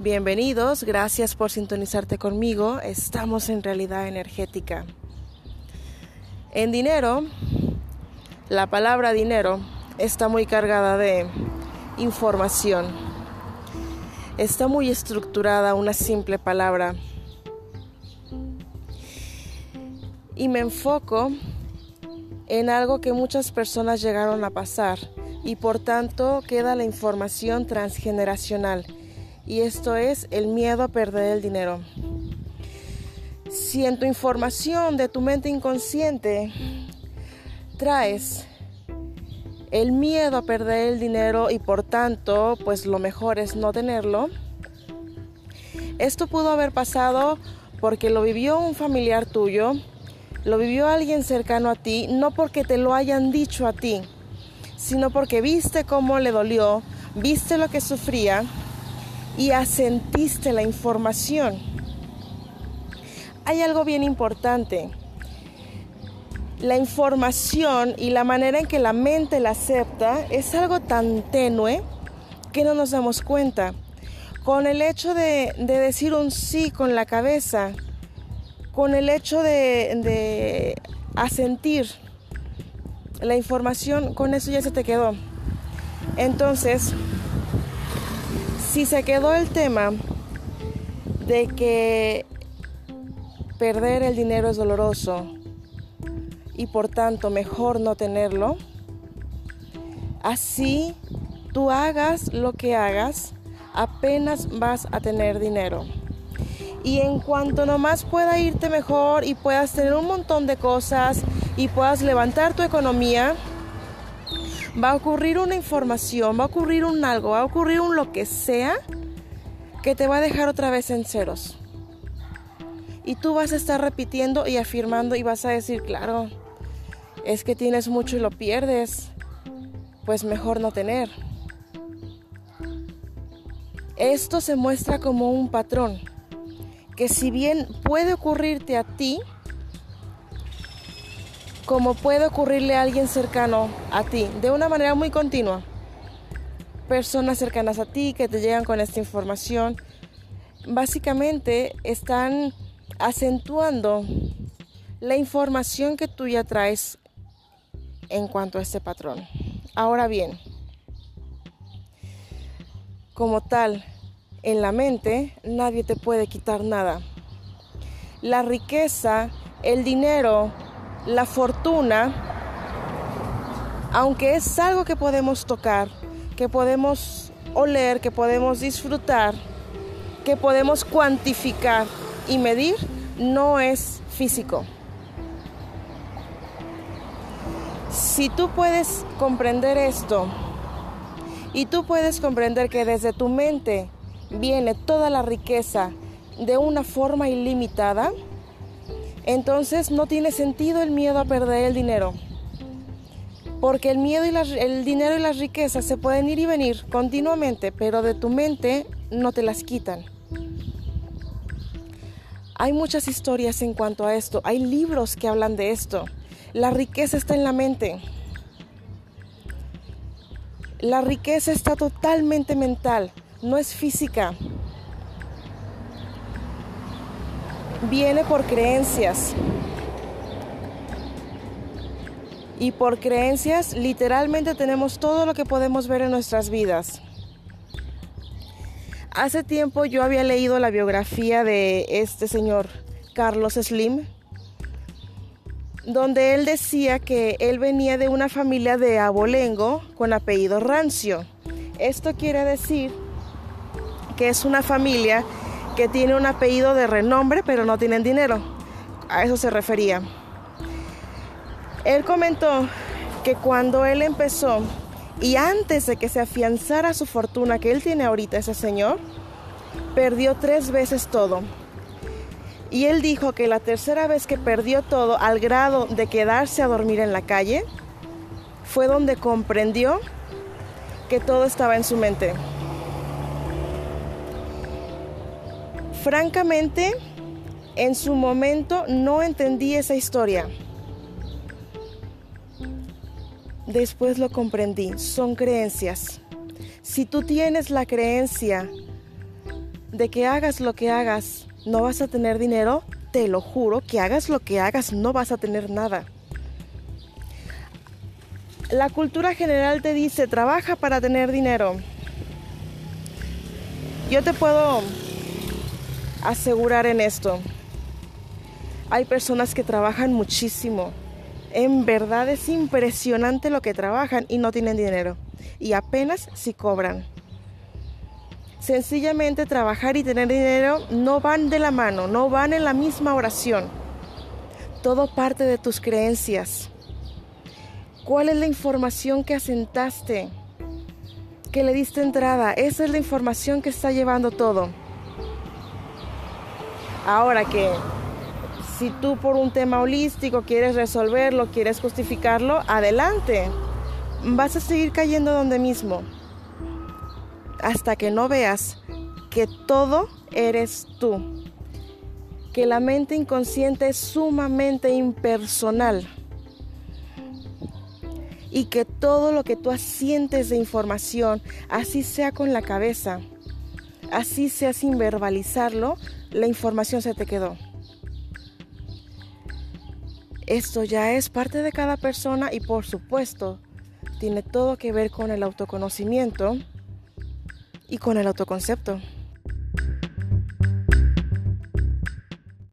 Bienvenidos, gracias por sintonizarte conmigo. Estamos en realidad energética. En dinero, la palabra dinero está muy cargada de información. Está muy estructurada una simple palabra. Y me enfoco en algo que muchas personas llegaron a pasar y por tanto queda la información transgeneracional y esto es el miedo a perder el dinero. Si en tu información de tu mente inconsciente traes el miedo a perder el dinero y por tanto, pues lo mejor es no tenerlo, esto pudo haber pasado porque lo vivió un familiar tuyo, lo vivió alguien cercano a ti, no porque te lo hayan dicho a ti, sino porque viste cómo le dolió, viste lo que sufría y asentiste la información. Hay algo bien importante. La información y la manera en que la mente la acepta es algo tan tenue que no nos damos cuenta. Con el hecho de, decir un sí con la cabeza, con el hecho de, de asentir la información, con eso ya se te quedó. Entonces, si se quedó el tema de que perder el dinero es doloroso y por tanto mejor no tenerlo, así tú hagas lo que hagas, apenas vas a tener dinero. Y en cuanto nomás pueda irte mejor y puedas tener un montón de cosas y puedas levantar tu economía, va a ocurrir una información, va a ocurrir un algo, va a ocurrir un lo que sea que te va a dejar otra vez en ceros. Y tú vas a estar repitiendo y afirmando y vas a decir, claro, es que tienes mucho y lo pierdes, pues mejor no tener. Esto se muestra como un patrón, que si bien puede ocurrirte a ti, como puede ocurrirle a alguien cercano a ti, de una manera muy continua. Personas cercanas a ti que te llegan con esta información, básicamente están acentuando la información que tú ya traes en cuanto a este patrón. Ahora bien, como tal, en la mente nadie te puede quitar nada. La riqueza, el dinero, la fortuna, aunque es algo que podemos tocar, que podemos oler, que podemos disfrutar, que podemos cuantificar y medir, no es físico. Si tú puedes comprender esto y tú puedes comprender que desde tu mente viene toda la riqueza de una forma ilimitada, entonces no tiene sentido el miedo a perder el dinero. Porque el miedo y el dinero y las riquezas se pueden ir y venir continuamente, pero de tu mente no te las quitan. Hay muchas historias en cuanto a esto, hay libros que hablan de esto. La riqueza está en la mente. La riqueza está totalmente mental, no es física. Viene por creencias. Y por creencias literalmente tenemos todo lo que podemos ver en nuestras vidas. Hace tiempo yo había leído la biografía de este señor Carlos Slim, donde él decía que él venía de una familia de abolengo con apellido rancio. Esto quiere decir que es una familia que tiene un apellido de renombre pero no tienen dinero. A eso se refería. Él comentó que cuando él empezó y antes de que se afianzara su fortuna que él tiene ahorita ese señor, perdió tres veces todo. Y él dijo que la tercera vez que perdió todo al grado de quedarse a dormir en la calle, fue donde comprendió que todo estaba en su mente. Francamente, en su momento no entendí esa historia. Después lo comprendí, son creencias. Si tú tienes la creencia de que hagas lo que hagas, no vas a tener dinero, te lo juro, que hagas lo que hagas, no vas a tener nada. La cultura general te dice, trabaja para tener dinero. Yo te puedo asegurar en esto. Hay personas que trabajan muchísimo. En verdad es impresionante lo que trabajan y no tienen dinero. Y apenas si cobran. Sencillamente trabajar y tener dinero no van de la mano, no van en la misma oración. Todo parte de tus creencias. ¿Cuál es la información que asentaste? Que le diste entrada. Esa es la información que está llevando todo. Ahora que si tú por un tema holístico quieres resolverlo, quieres justificarlo, adelante. Vas a seguir cayendo donde mismo. Hasta que no veas que todo eres tú, que la mente inconsciente es sumamente impersonal. Y que todo lo que tú sientes de información, así sea con la cabeza, así sea sin verbalizarlo, la información se te quedó. Esto ya es parte de cada persona y por supuesto tiene todo que ver con el autoconocimiento y con el autoconcepto.